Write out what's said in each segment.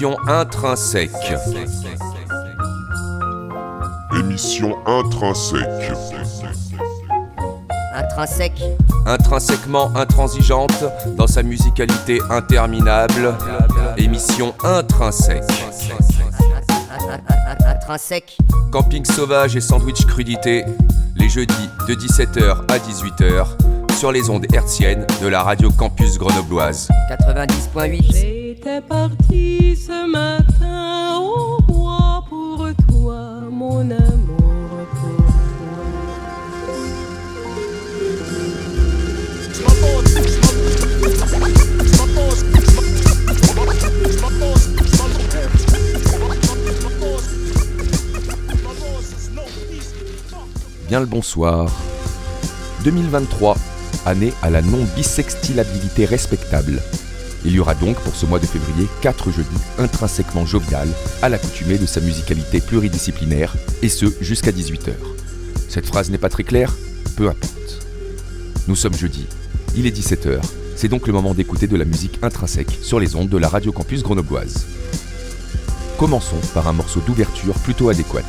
Émission intrinsèque. Émission intrinsèque. Intrinsèque. Intrinsèquement intransigeante dans sa musicalité interminable. Émission intrinsèque. Intrinsèque. Camping sauvage et sandwich crudité. Les jeudis de 17h à 18h sur les ondes hertziennes de la radio campus grenobloise. 90.8. Parti ce matin au bois pour toi, mon amour. Pour. Bien le bonsoir. 2023, année à la non-bisextilabilité respectable. Il y aura donc pour ce mois de février 4 jeudis intrinsèquement jovial, à l'accoutumée de sa musicalité pluridisciplinaire, et ce jusqu'à 18h. Cette phrase n'est pas très claire Peu importe. Nous sommes jeudi, il est 17h, c'est donc le moment d'écouter de la musique intrinsèque sur les ondes de la radio campus grenobloise. Commençons par un morceau d'ouverture plutôt adéquat.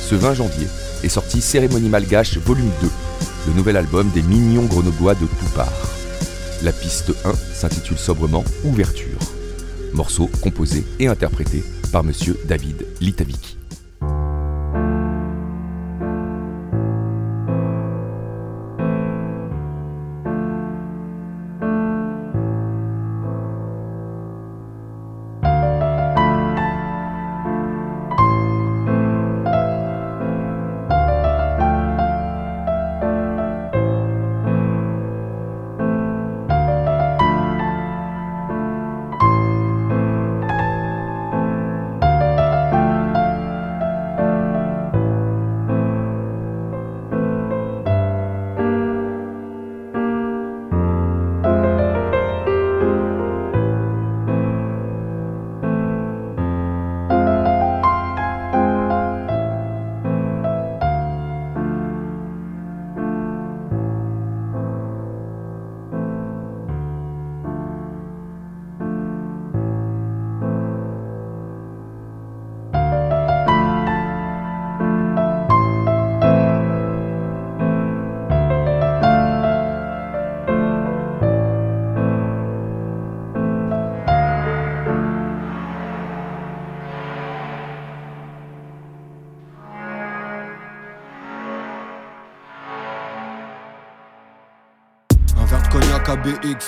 Ce 20 janvier est sorti Cérémonie Malgache Volume 2, le nouvel album des mignons grenoblois de tout part. La piste 1 s'intitule sobrement Ouverture. Morceau composé et interprété par monsieur David Litaviki.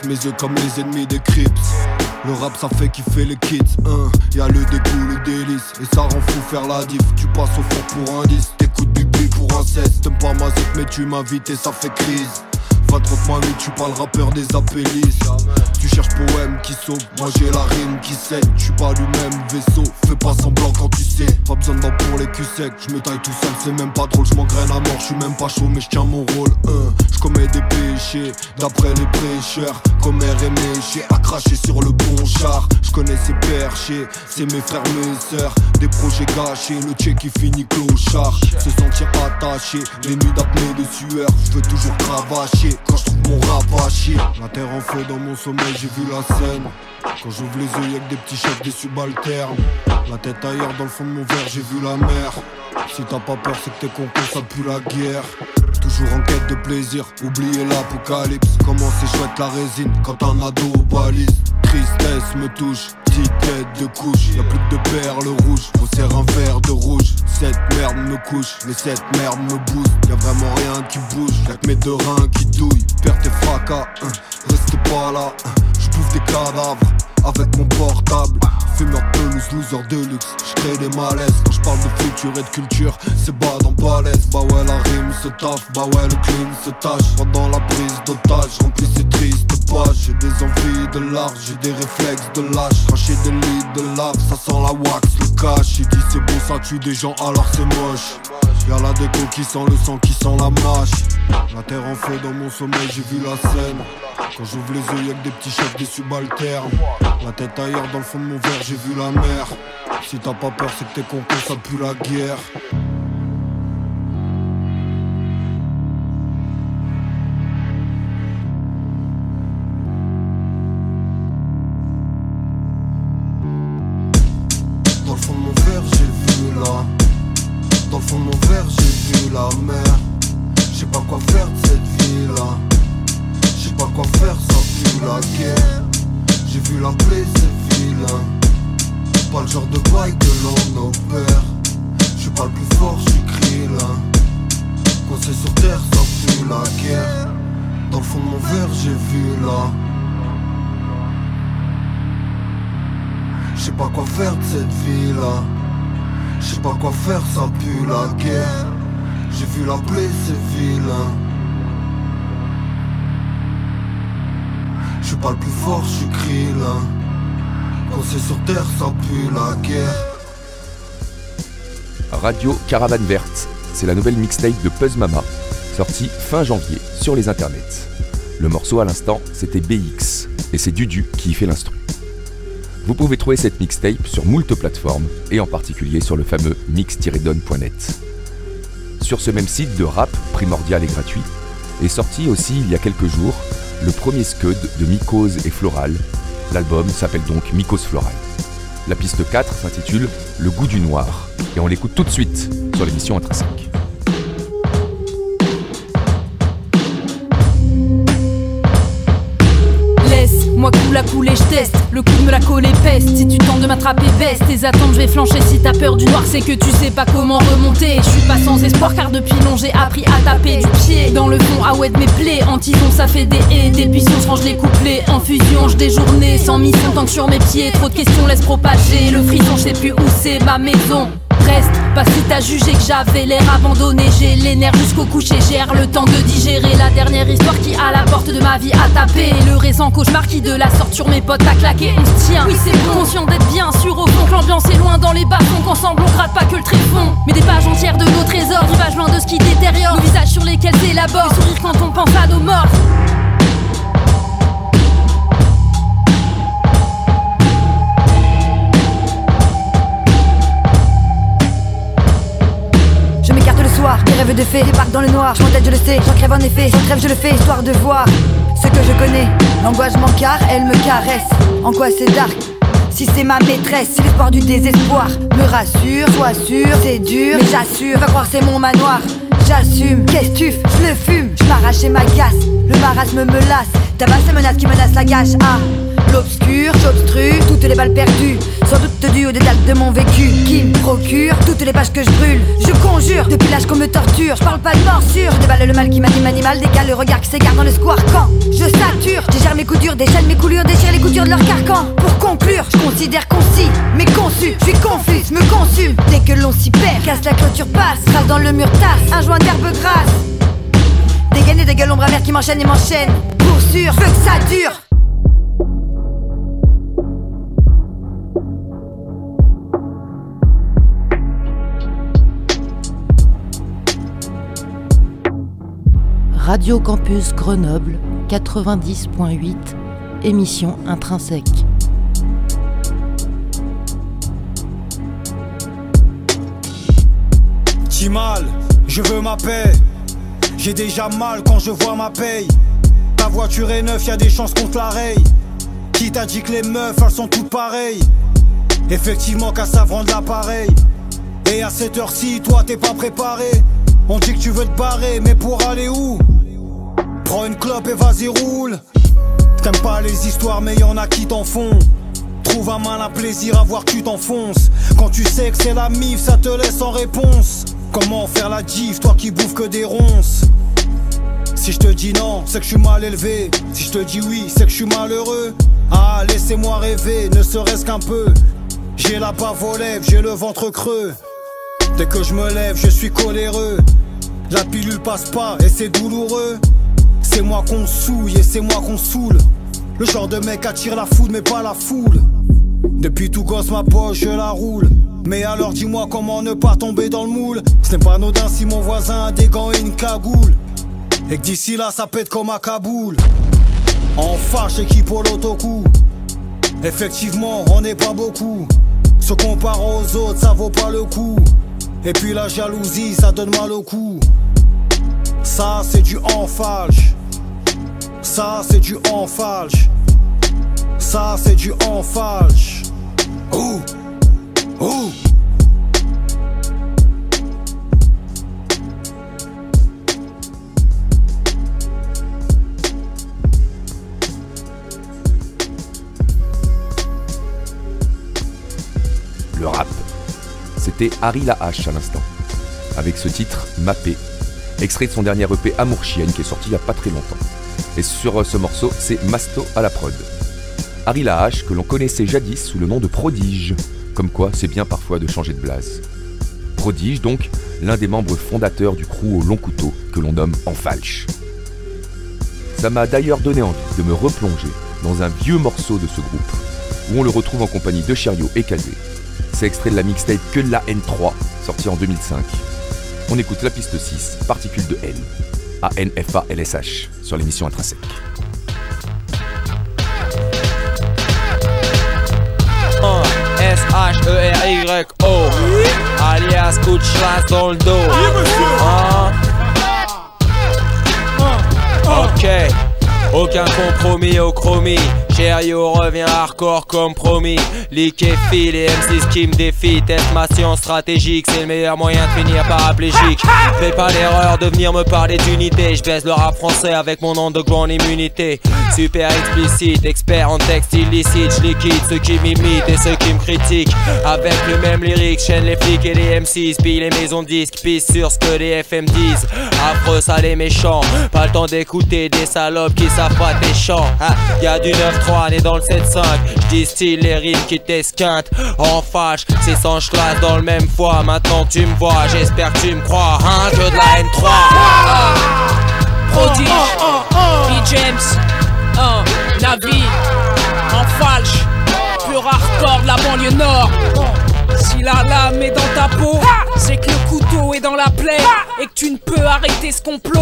Mes yeux comme les ennemis des Crips. Le rap ça fait kiffer les kids, hein. Y'a le dégoût, le délice, et ça rend fou faire la diff. Tu passes au fond pour un 10, t'écoutes bibi pour un 16. T'aimes pas ma zik, mais tu m'invites et ça fait crise. 23 8, tu pas le rappeur des apélistes. Tu cherches poème qui sauve, moi j'ai la rime qui saigne. Tu pas du même vaisseau, fais pas semblant quand tu sais. Pas besoin de dents pour les culs secs, je me taille tout seul, c'est même pas drôle, je m'engraine à mort, je suis même pas chaud, mais je tiens mon rôle. Hein. Je commets des péchés, d'après les prêcheurs. Comme et méché, à cracher sur le bon char. Je connais ces perchés, c'est mes frères, mes sœurs. Des projets gâchés, le tché qui finit clochard. Se sentir attaché, les nuits d'apnée de sueur. Je veux toujours cravacher quand je trouve mon rap à chier. La terre en feu dans mon sommeil, j'ai vu la scène. Quand j'ouvre les yeux, y'a que des petits chefs, des subalternes. La tête ailleurs, dans le fond de mon verre, j'ai vu la mer. Si t'as pas peur, c'est que t'es con, que ça pue la guerre. Toujours en quête de plaisir, oubliez l'apocalypse. Comment c'est chouette la résine quand un ado balise. Tristesse me touche, petite tête de couche. Y'a plus de perles rouges, on sert un verre de rouge. Cette merde me couche, mais cette merde me booste. Y'a vraiment rien qui bouge, y'a que mes deux reins qui douillent. Perds tes fracas, hein, reste pas là. hein. J'bouffe des cadavres avec mon portable. Fumeur pelouse, loser de luxe, j'crée des malaises. Quand j'parle de futur et de culture, c'est bas dans balèze. Bah ouais, la rime se taffe, bah ouais, le clean se tâche. Pendant la prise d'otage, remplis ces tristes pages. J'ai des envies de large, j'ai des réflexes de lâche. Cracher des lits de lave, ça sent la wax, le cash. J'ai dit c'est bon, ça tue des gens, alors c'est moche. Y'a la déco qui sent le sang, qui sent la mâche. La terre en feu dans mon sommeil, j'ai vu la scène. Quand j'ouvre les yeux, y'a que des petits chefs, des subalternes. La tête ailleurs, dans le fond de mon verre, j'ai vu la mer. Si t'as pas peur, c'est que t'es con, que ça pue la guerre. Mon verre, j'ai vu là. Je sais pas quoi faire de cette vie là. Je pas quoi faire, ça pue la guerre. J'ai vu la plaie, c'est vilain. Je suis pas le plus fort, je suis là. Quand c'est sur terre, ça pue la guerre. Radio Caravane Verte, c'est la nouvelle mixtape de Puzz Mama, sortie fin janvier sur les internets. Le morceau à l'instant, c'était BX, et c'est Dudu qui y fait l'instru. Vous pouvez trouver cette mixtape sur moult plateformes, et en particulier sur le fameux mix-don.net. Sur ce même site de rap primordial et gratuit, est sorti aussi il y a quelques jours le premier scud de Mycose et Floral. L'album s'appelle donc Mycose Floral. La piste 4 s'intitule Le goût du noir, et on l'écoute tout de suite sur l'émission Intrinsèque. Moi coule à couler, je teste. Le coup me la coller peste. Si tu tentes de m'attraper, baisse tes attentes, je vais flancher. Si t'as peur du noir, c'est que tu sais pas comment remonter. Je suis pas sans espoir car depuis long j'ai appris à taper du pied. Dans le fond, ah ouais mes plaies. En tison, ça fait des haies. Des puissances, range les couplets. En fusion, je des journées. Sans mission tant que sur mes pieds. Trop de questions, laisse propager. Le frisson, je sais plus où c'est ma maison. Reste, pas si t'as jugé que j'avais l'air abandonné. J'ai les nerfs jusqu'au coucher, gère le temps de digérer la dernière histoire qui à la porte de ma vie a tapé. Le récent cauchemar qui de la sorte sur mes potes a claqué. On se tient, oui c'est bon, conscient d'être bien sûr au fond que l'ambiance est loin dans les bas qu'ensemble on gratte pas que le tréfonds. Mais des pages entières de nos trésors, rivage loin de ce qui détériore. Nos visages sur lesquels s'élabore, sourire quand on pense à nos morts. Fées débarquent dans le noir. Je tête, je le sais, j'en crève en effet. J'en crève, je le fais, histoire de voir ce que je connais. L'angoisse car elle me caresse. En quoi c'est dark si c'est ma maîtresse, si l'espoir du désespoir me rassure, sois sûr, c'est dur, mais j'assure, va croire c'est mon manoir. J'assume, qu'est-ce tu je le fume, je m'arrache et m'agace, le marasme me lasse, tabac ces menaces qui menacent la gâche, ah l'obscur, j'obstrue toutes les balles perdues, sans doute dû aux détails de mon vécu, qui me procure toutes les pages que je brûle. Je conjure, depuis l'âge qu'on me torture, je parle pas de morsure, je déballe le mal qui m'anime animal, décale le regard qui s'égare dans le square quand je sature, digère mes coups durs, déchaîne mes coulures, déchire les coutures de leur carcan. Pour conclure, je considère concis, mais conçu, je suis confus, me consume dès que l'on s'y perd, casse la clôture passe, trace dans le mur tasse, un joint d'herbe grasse. Dégainer des gueules ombre amère qui m'enchaînent et m'enchaînent. Pour sûr, veux que ça dure. Radio Campus Grenoble 90.8, émission intrinsèque. mal, je veux ma paix. J'ai déjà mal quand je vois ma paye. Ta voiture est neuve, y a des chances qu'on te la. Qui t'a dit que les meufs elles sont toutes pareilles? Effectivement qu'à ça de l'appareil. Et à cette heure-ci, toi t'es pas préparé. On dit que tu veux te barrer, mais pour aller où? Prends une clope et vas-y roule. T'aimes pas les histoires, mais y en a qui t'en font. Trouve un malin plaisir à voir tu t'enfonces. Quand tu sais que c'est la mif, ça te laisse sans réponse. Comment faire la diff, toi qui bouffes que des ronces? Si je te dis non, c'est que je suis mal élevé. Si je te dis oui, c'est que je suis malheureux. Ah, laissez-moi rêver, ne serait-ce qu'un peu. J'ai la bave aux lèvres, j'ai le ventre creux. Dès que je me lève, je suis coléreux. La pilule passe pas et c'est douloureux. C'est moi qu'on souille et c'est moi qu'on saoule. Le genre de mec attire la foudre mais pas la foule. Depuis tout gosse ma poche je la roule. Mais alors dis-moi comment ne pas tomber dans le moule. Ce n'est pas anodin si mon voisin a des gants et une cagoule. Et que d'ici là ça pète comme à Kaboul. En fâche équipe au l'autocoup. Effectivement on n'est pas beaucoup. Se compare aux autres ça vaut pas le coup. Et puis la jalousie ça donne mal au cou. Ça c'est du enfalche. Ça c'est du enfalche. Ça c'est du en. Ouh. Le rap, c'était Harry Lahache à l'instant, avec ce titre Mappé, extrait de son dernier EP Amour Chienne qui est sorti il n'y a pas très longtemps. Et sur ce morceau, c'est Masto à la prod. Harry La Hache, que l'on connaissait jadis sous le nom de Prodige, comme quoi c'est bien parfois de changer de blase. Prodige donc, l'un des membres fondateurs du crew au long couteau que l'on nomme En Falche. Ça m'a d'ailleurs donné envie de me replonger dans un vieux morceau de ce groupe, où on le retrouve en compagnie de Cherio et Calvé. C'est extrait de la mixtape Que la N3, sortie en 2005. On écoute la piste 6, Particule de L, A-N-F-A-L-S-H, sur l'émission Intrinsèque. S-H-E-R-Y-O Alias coup de chasse dans le dos. Hein Ok aucun compromis au chromie Cherio revient hardcore comme promis. Lick et fil et M6 qui me défie Teste ma science stratégique C'est le meilleur moyen de finir paraplégique. Fais pas l'erreur de venir me parler d'unité. Je baisse le rap français avec mon underground immunité. Super explicite, expert en texte illicite. Je liquide ceux qui m'imitent et ceux qui me critiquent. Avec le même lyrique, chaîne les flics et les M6 Pille les maisons de disques, pisse sur ce que les FM disent. Affreux, sale et méchant Pas le temps d'écouter des salopes qui savent pas tes chants. Ah, du 9-3 né dans le 7-5 J'distille les rimes qui t'esquintent En fâche, c'est sans dans le même foie. Maintenant tu me vois, j'espère que tu me crois Hein, que de la N3 Prodige, B. James, un Navi, en falche, pur hardcore de la banlieue nord. Si la lame est dans ta peau, c'est que le couteau est dans la plaie et que tu ne peux arrêter ce complot.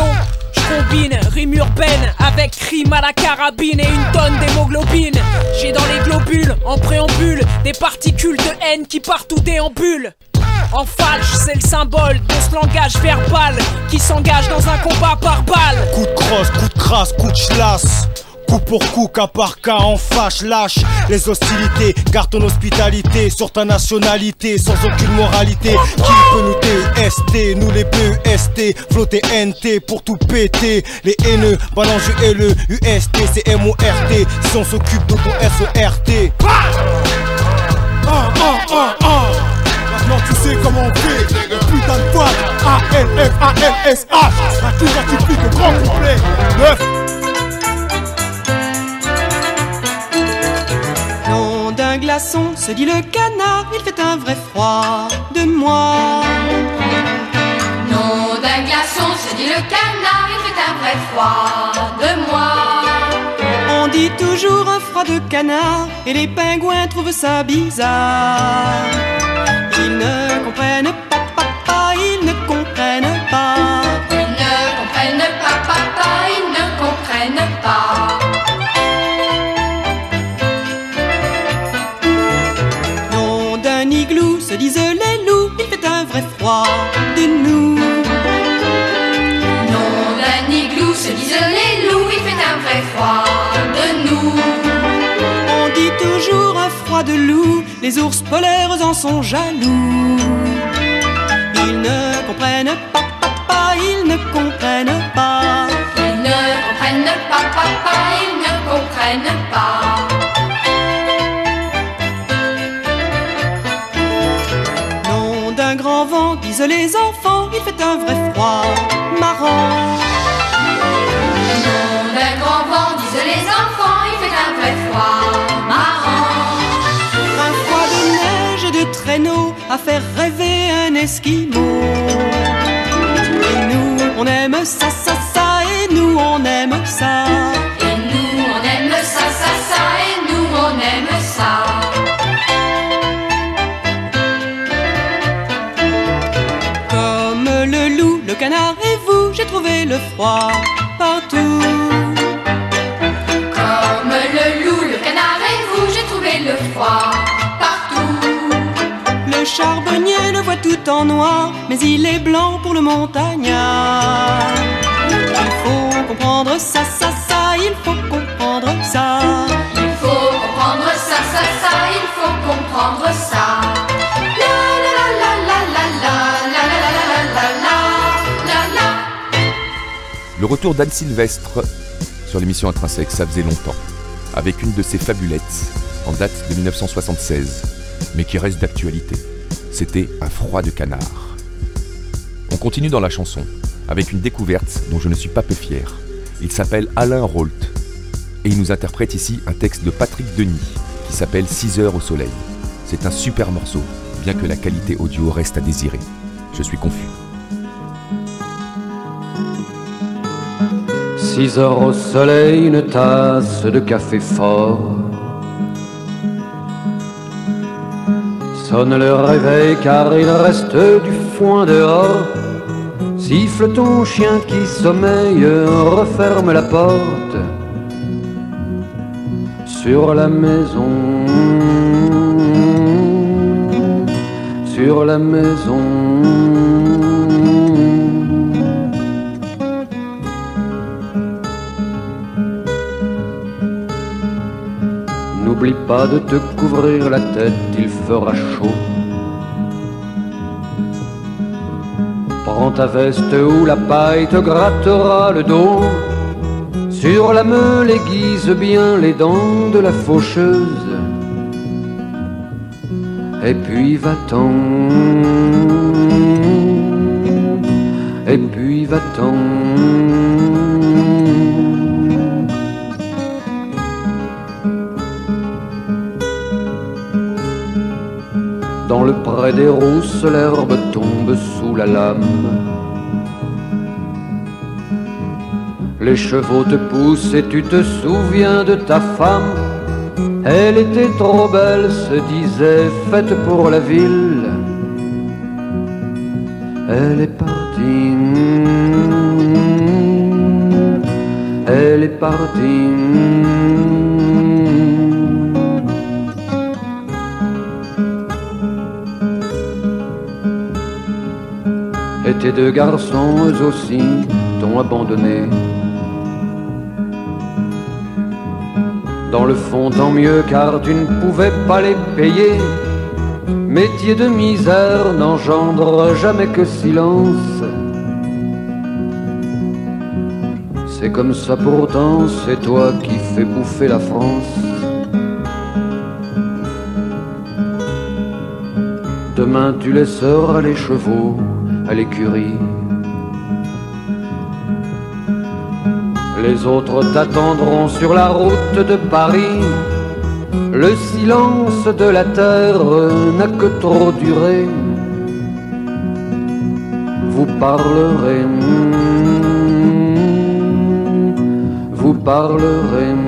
Je combine rime urbaine avec rime à la carabine et une tonne d'hémoglobine. J'ai dans les globules, en préambule, des particules de haine qui partout déambulent. En falche, c'est le symbole de ce langage verbal qui s'engage dans un combat par balle. Coup de crosse, coup de crasse, coup de chlasse. Coup pour coup, cas par cas, en fâche, lâche les hostilités. Garde ton hospitalité sur ta nationalité, sans aucune moralité. Qui peut nous TST, nous les BEST, flotter NT pour tout péter. Les haineux, balance le UST, c'est MORT. Si on s'occupe de ton SERT. Ah, ah, ah, Maintenant tu sais comment on fait Le putain de A-L-F-A-L-S-H La qui de grand complet 9 se dit le canard, il fait un vrai froid de moi. Non d'un glaçon, se dit le canard, il fait un vrai froid de moi. On dit toujours un froid de canard, et les pingouins trouvent ça bizarre. Ils ne comprennent pas les ours polaires en sont jaloux. Ils ne comprennent pas, papa, ils ne comprennent pas. Ils ne comprennent pas, papa, ils ne comprennent pas. Nom d'un grand vent, disent les enfants, il fait un vrai froid marrant. Nom d'un grand vent, disent les enfants, il fait un vrai froid marrant. Traîneau à faire rêver un esquimau. Et nous, on aime ça, ça, ça, et nous, on aime ça. Et nous, on aime ça, ça, ça, et nous, on aime ça. Comme le loup, le canard et vous, j'ai trouvé le froid en noir, mais il est blanc pour le montagnard. Il faut comprendre ça, ça, ça, il faut comprendre ça. Il faut comprendre ça, ça, ça, il faut comprendre ça. La la la la la la la la la la la la la la la. Le retour d'Anne Sylvestre sur l'émission Intrinsèque, ça faisait longtemps, avec une de ses fabulettes en date de 1976, mais qui reste d'actualité. C'était un froid de canard. On continue dans la chanson, avec une découverte dont je ne suis pas peu fier. Il s'appelle Alain Rolt, et il nous interprète ici un texte de Patrick Denis, qui s'appelle 6 heures au soleil. C'est un super morceau, bien que la qualité audio reste à désirer. Je suis confus. 6 heures au soleil, une tasse de café fort. Sonne le réveil car il reste du foin dehors. Siffle ton chien qui sommeille, referme la porte sur la maison, sur la maison. N'oublie pas de te couvrir la tête, il fera chaud. Prends ta veste ou la paille te grattera le dos. Sur la meule aiguise bien les dents de la faucheuse. Et puis va-t'en. Et puis va-t'en. Pré des rousses, l'herbe tombe sous la lame. Les chevaux te poussent et tu te souviens de ta femme. Elle était trop belle, se disait, faite pour la ville. Elle est partie. Elle est partie. Tes deux garçons eux aussi t'ont abandonné. Dans le fond, tant mieux, car tu ne pouvais pas les payer. Métier de misère n'engendre jamais que silence. C'est comme ça pourtant, c'est toi qui fais bouffer la France. Demain tu laisseras les chevaux à l'écurie. Les autres t'attendront sur la route de Paris. Le silence de la terre n'a que trop duré. Vous parlerez, vous parlerez.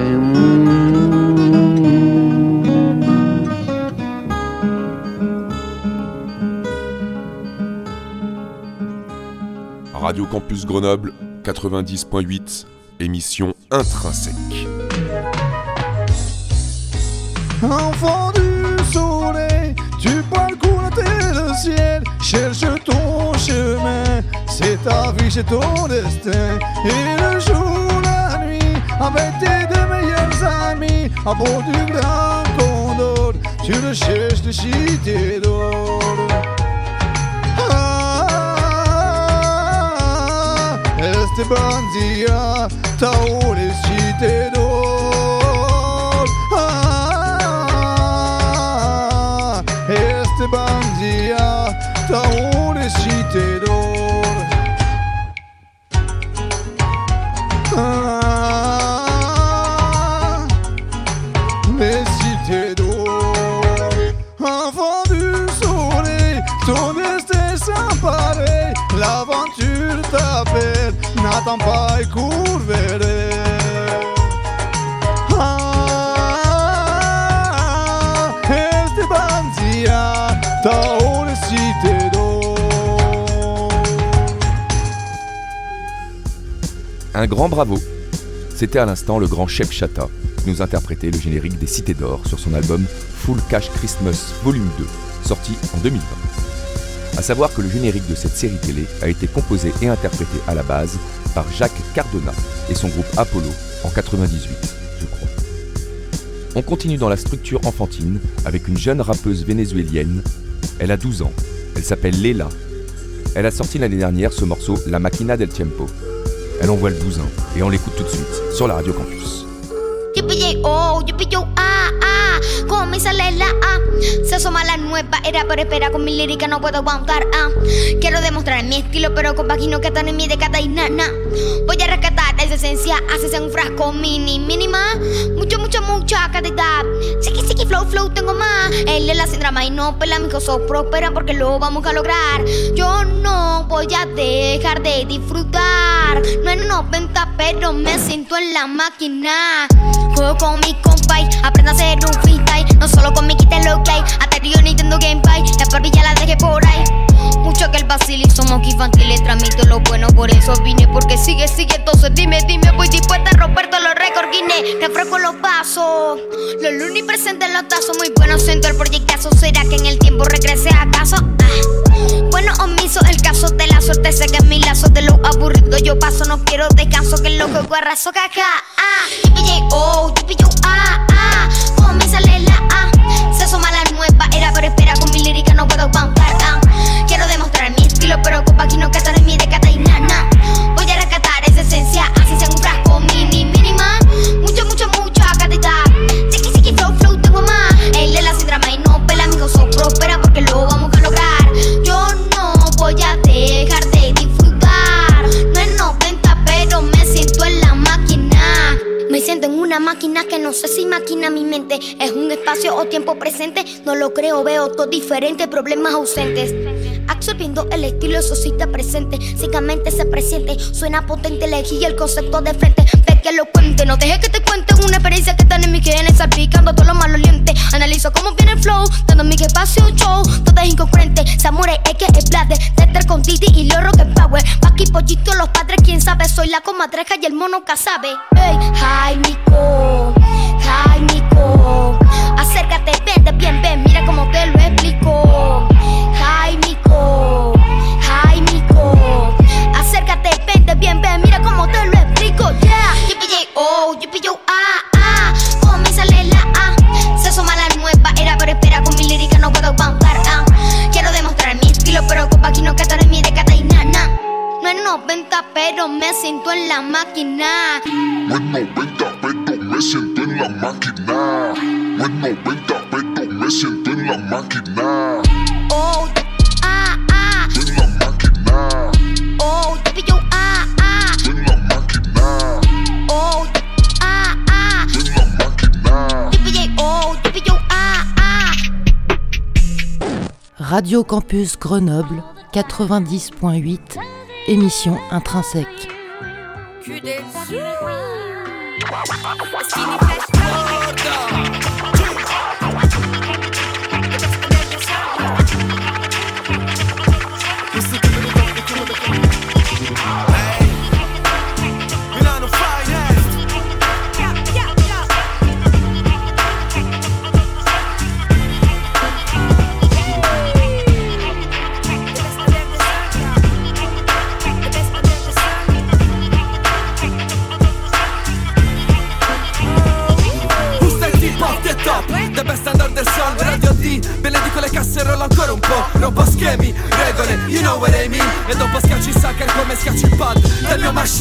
Radio Campus Grenoble 90.8, émission intrinsèque. Enfant du soleil, tu parcours le ciel, cherche ton chemin, c'est ta vie, c'est ton destin. Et le jour, la nuit, avec tes deux meilleurs amis, à bord du grand condor, tu le cherches de cité d'or. beste bandia Ta hori zite do Este bandia Ta hori zite Ah, cités d'or. Un grand bravo. C'était à l'instant le grand chef Chata, nous interprétait le générique des Cités d'Or sur son album Full Cash Christmas Volume 2, sorti en 2020. A savoir que le générique de cette série télé a été composé et interprété à la base par Jacques Cardona et son groupe Apollo en 98, je crois. On continue dans la structure enfantine avec une jeune rappeuse vénézuélienne. Elle a 12 ans. Elle s'appelle Leila. Elle a sorti l'année dernière ce morceau La Máquina del Tiempo. Elle envoie le 12 ans et on l'écoute tout de suite sur la Radio Campus. Como me sale la A. Se asoma la nueva era, pero espera, con mi lírica no puedo aguantar, ah. Quiero demostrar mi estilo, pero con vagino que están en mi década y nana. Voy a rescatar esencia, haces en un frasco mini, mínima. Mucho, mucho, mucha cantidad. Siki, siki, flow, flow, tengo más. Él es la sin drama y no pela, mi so próspera porque lo vamos a lograr. Yo no voy a dejar de disfrutar. No en 90, pero me siento en la máquina. Juego con mi compay, aprendo a hacer un freestyle. No solo con mi quita lo que hay, hasta Río Nintendo Gamepad. La barbilla la dejé por ahí. Mucho que el vacil y somos infantiles, transmito lo bueno, por eso vine. Porque sigue, sigue, entonces dime, dime, voy dispuesta a romper todos los récords Guinness. Refresco los pasos, los lunes presentes los tazos. Muy bueno, siento el proyectazo. ¿Será que en el tiempo regrese acaso? Ah. Bueno, omiso, el caso de la suerte sé que mi lazo de lo aburrido yo paso. No quiero descanso, que loco guarrazo caca. Ah, oh, ah, ah. Como me sale la A, se asoma la nueva era, pero espera con mi lírica no puedo aguantar. Ah. Estilo, pero con no están en mi década y nana. Voy a rescatar esa esencia, así sea un frasco mini, mínima. Mucho, mucho, mucha cantidad. Siki, siki, flow, flow, tengo más. Él es la sin drama y no pela, amigos, so próspera porque lo vamos a lograr. Yo no voy a dejar de disfrutar. No es 90, pero me siento en la máquina. Me siento en una máquina que no sé si máquina mi mente. Es un espacio o tiempo presente. No lo creo, veo todo diferente, problemas ausentes. Absorbiendo el estilo, está presente. Ciegamente se presiente, suena potente, elegí el concepto de frente. Ve que lo cuente, no dejes que te cuente una experiencia que están en mi genes, salpicando todo lo malo liente. Analizo cómo viene el flow, dando mi espacio show. Todo es incongruente, Samurai es que es blade. Tether con Didi y lo rock and power. Paqui pollito, los padres, quién sabe. Soy la comadreja y el mono casabe. Hey, hi, Nico. Hi, Nico. Acércate, vente bien, ven, mira cómo te lo explico. Hi, Nico. Acércate, vente bien, ven, mira cómo te lo explico. Yeah. Yippee, oh, yippee, yo, ah, ah. Como me sale la A. Se asoma la nueva era, pero espera con mi lírica no puedo aguantar. Ah. Quiero demostrar mi estilo, pero con no que están en mi década y nana. No es 90, pero me siento en la máquina. No es 90, pero me siento en la máquina. No es 90, pero me siento en la máquina. Radio Campus Grenoble 90.8, émission intrinsèque.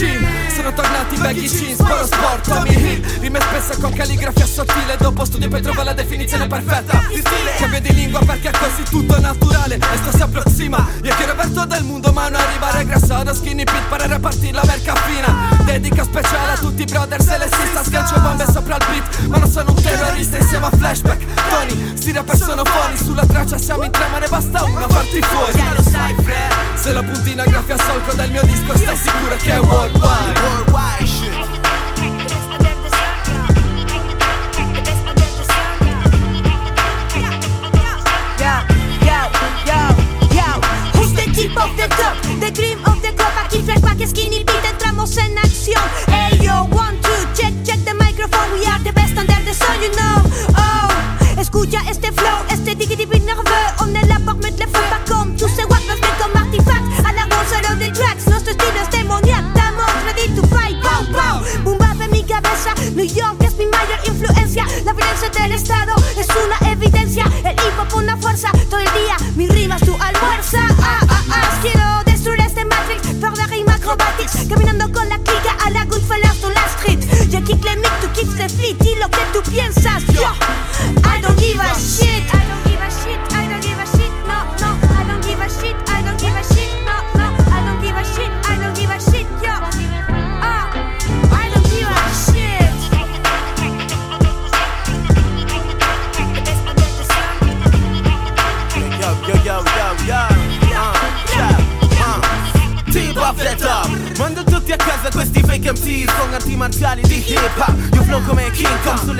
Del machine Sono tornati baggy jeans, sporo sport, Tommy Hill. Rime spesso con calligrafia sottile. Dopo studio poi trovo la definizione perfetta Di stile. Cambio di lingua perché è così tutto naturale. Esto si approssima. Io quiero ver todo el mundo ma non arriva regresso skinny pit para repartir la merca fina Dedica speciale a tutti i brother se le sista Sgancio bombe sopra il beat Ma non sono un terrorista insieme a flashback Tony, sti rapper sono fuori Sulla traccia siamo in tre ma ne basta una farti fuori Ya lo sai, Fred. Se la puntina graffia solco del mio disco Stai sicuro che è worldwide Worldwide shit. Tip of the top? The cream of the crop. Aquí flashback, skinny beat, Estamos en acción. Hey yo, one, two, check, check the microphone. We are the best under the sun, you know. Oh, escucha este flow, este diggity big nerveux. On est là pour mettre le feu, pas comme tous ces wack peuvent comme artefact. À la solo de tracks, nuestro estilo es demoniac. Estamos ready to fight, pow, pow. Boom bap en mi cabeza, New York es mi mayor influencia. La violencia del Estado es una evidencia. El hip hop una fuerza todo el día.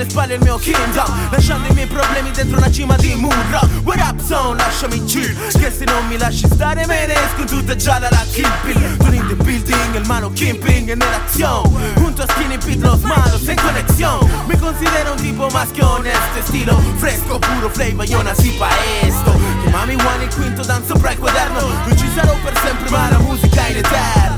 Sulle spalle il mio kingdom. Lasciando i miei problemi dentro una cima di muro What up zone, lasciami chill. Che se non mi lasci stare me ne esco tutta gialla la kill Tu in the building, el mano Kimping è nell'azione Junto a Skinny Pete los malos en conexión Me considero un tipo maschio onesto Estilo fresco, puro flavor, io nací pa' esto. Chiamami One il quinto, dan sopra il quaderno. Non ci sarò per sempre ma la musica in eterno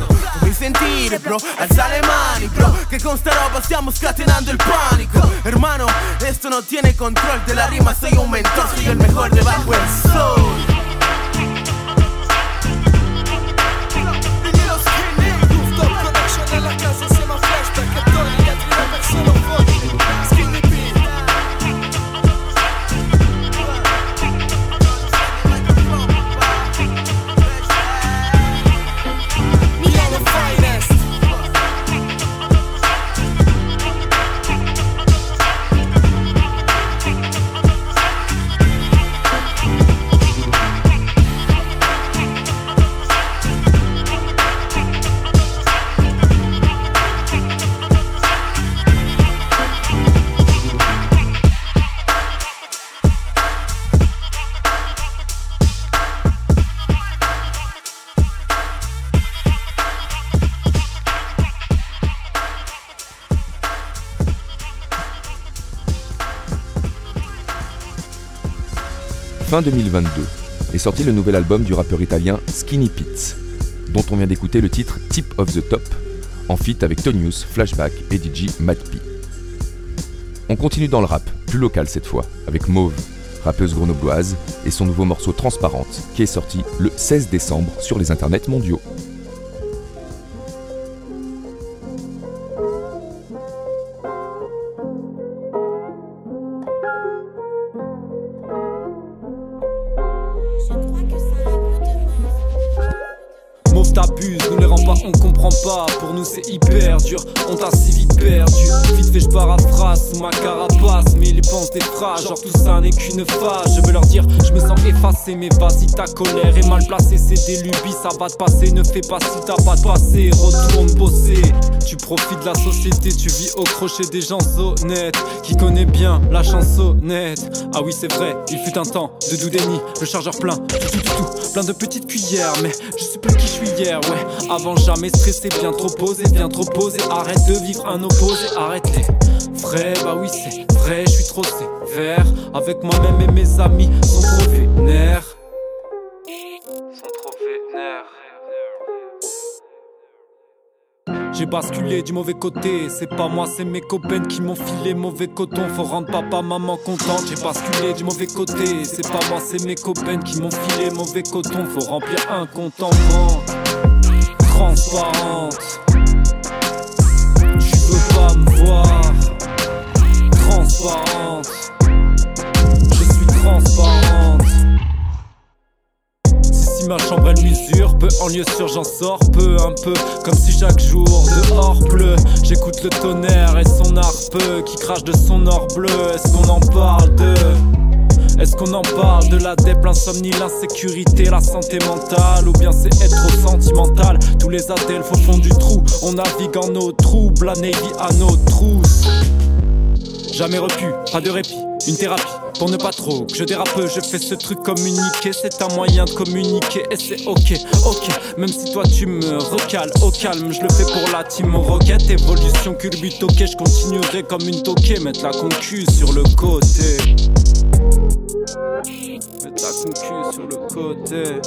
sentire bro, alza le mani bro Che con sta roba stiamo scatenando il panico. Hermano, esto no tiene control de la rima Soy un mentor, soy el mejor debajo el sol Fin 2022 est sorti le nouvel album du rappeur italien Skinny Pete, dont on vient d'écouter le titre Tip of the Top, en feat avec Tonius, Flashback et DJ Matt P. On continue dans le rap, plus local cette fois, avec Mauve, rappeuse grenobloise, et son nouveau morceau Transparente, qui est sorti le 16 décembre sur les internets mondiaux. Mais vas-y, ta colère est mal placée, c'est des lubies, ça va te passer. Ne fais pas si t'as pas de passé, retourne bosser. Tu profites de la société, tu vis au crochet des gens honnêtes, qui connaît bien la chansonnette. Ah oui, c'est vrai, il fut un temps de Doudeni, le chargeur plein, tout, tout, tout, tout, plein de petites cuillères, mais je sais plus qui je suis hier, ouais. Avant jamais stressé, bien trop posé, bien trop posé. Arrête de vivre un opposé, arrête les vrais, bah oui, c'est vrai, je suis trop Avec moi-même et mes amis, sont trop vénères. Sont trop vénères. J'ai basculé du mauvais côté, c'est pas moi, c'est mes copains qui m'ont filé mauvais coton. Faut rendre papa, maman contente. J'ai basculé du mauvais côté, c'est pas moi, c'est mes copains qui m'ont filé mauvais coton. Faut remplir un compte en banque. Transparente, tu veux pas me voir. Transparente, transparente. Si ma chambre elle m'usure, peu en lieu sûr j'en sors peu un peu Comme si chaque jour dehors pleut J'écoute le tonnerre et son harpe Qui crache de son or bleu. Est-ce qu'on en parle de... Est-ce qu'on en parle de l'adepte, l'insomnie, l'insécurité, la santé mentale Ou bien c'est être sentimental? Tous les adelphes au fond du trou On navigue en eau trouble, la Navy à nos trousses. Jamais repu, pas de répit, une thérapie pour ne pas trop que je dérape, je fais ce truc communiquer, c'est un moyen de communiquer et c'est ok, ok. Même si toi tu me recales au calme, je le fais pour la team roquette, évolution culbute, ok, je continuerai comme une toquée, mettre la concu sur le côté. Mettre la concu sur le côté.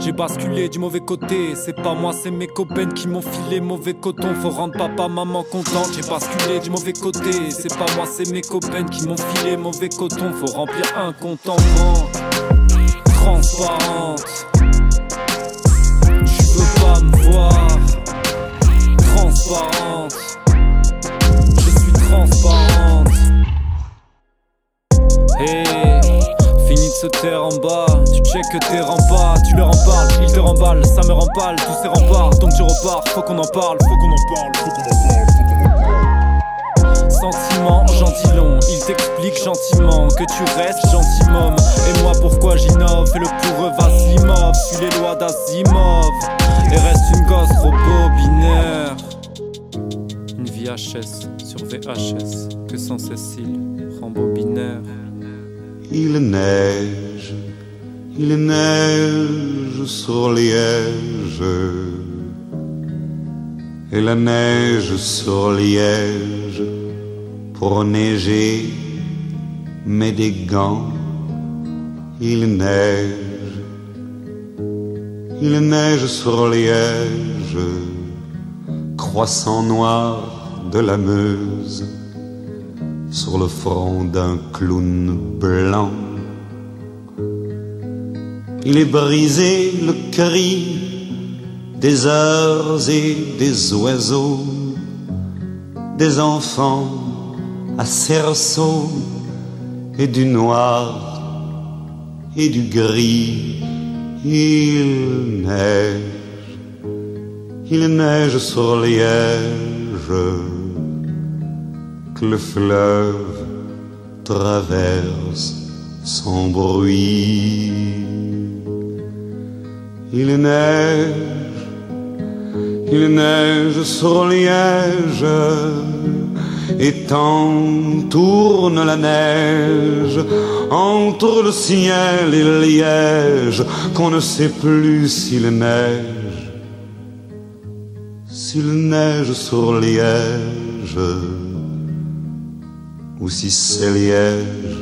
J'ai basculé du mauvais côté, c'est pas moi, c'est mes copains qui m'ont filé mauvais coton. Faut rendre papa, maman contente. J'ai basculé du mauvais côté, c'est pas moi, c'est mes copains qui m'ont filé mauvais coton. Faut remplir un compte en banque. Transparente, tu veux pas me voir. Transparente, je suis transparente. Hey se taire en bas. Tu check tes remparts, tu leur en parles, ils te remballent, ça me remballe, tous ces remparts. Donc je repars, faut qu'on en parle, faut qu'on en parle, faut qu'on en parle. Sentiment gentilon, il t'explique gentiment que tu restes gentilhomme. Et moi pourquoi j'innove, et le pour eux Vasimov, suis les lois d'Asimov. Et reste une gosse robot binaire. Une vie HS sur VHS que sans Cécile rembobinaire. Il neige, il neige sur Liège. Et la neige sur Liège pour neiger, mais des gants. Il neige, il neige sur Liège, croissant noir de la Meuse sur le front d'un clown blanc. Il est brisé le cri des heures et des oiseaux, des enfants à cerceau et du noir et du gris. Il neige, il neige sur Liège le fleuve traverse sans bruit. Il neige, il neige sur Liège, et tant tourne la neige. Entre le ciel et le liège qu'on ne sait plus s'il neige, s'il neige sur Liège ou si c'est Liège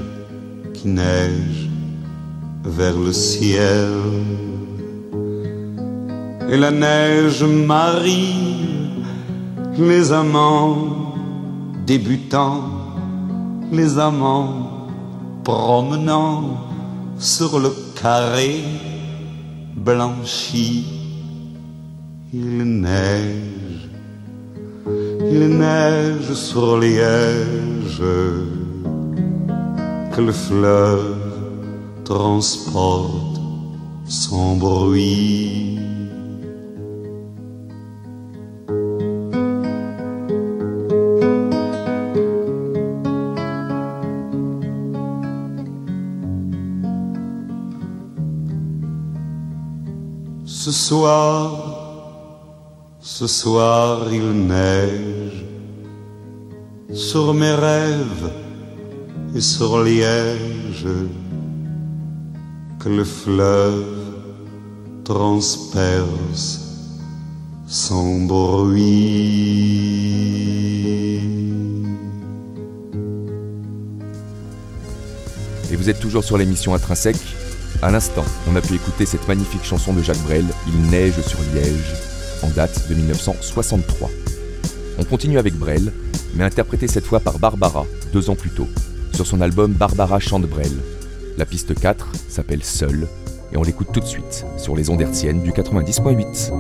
qui neige vers le ciel. Et la neige marie les amants débutants, les amants promenant sur le carré blanchi. Il neige, il neige sur Liège que le fleuve transporte sans bruit. Ce soir, ce soir il neige sur mes rêves et sur Liège que le fleuve transperce sans bruit. Et vous êtes toujours sur l'émission Intrinsèque. À l'instant, on a pu écouter cette magnifique chanson de Jacques Brel, Il neige sur Liège, en date de 1963. On continue avec Brel, mais interprété cette fois par Barbara, deux ans plus tôt, sur son album Barbara chante Brel. La piste 4 s'appelle Seul, et on l'écoute tout de suite sur les ondes hertziennes du 90.8.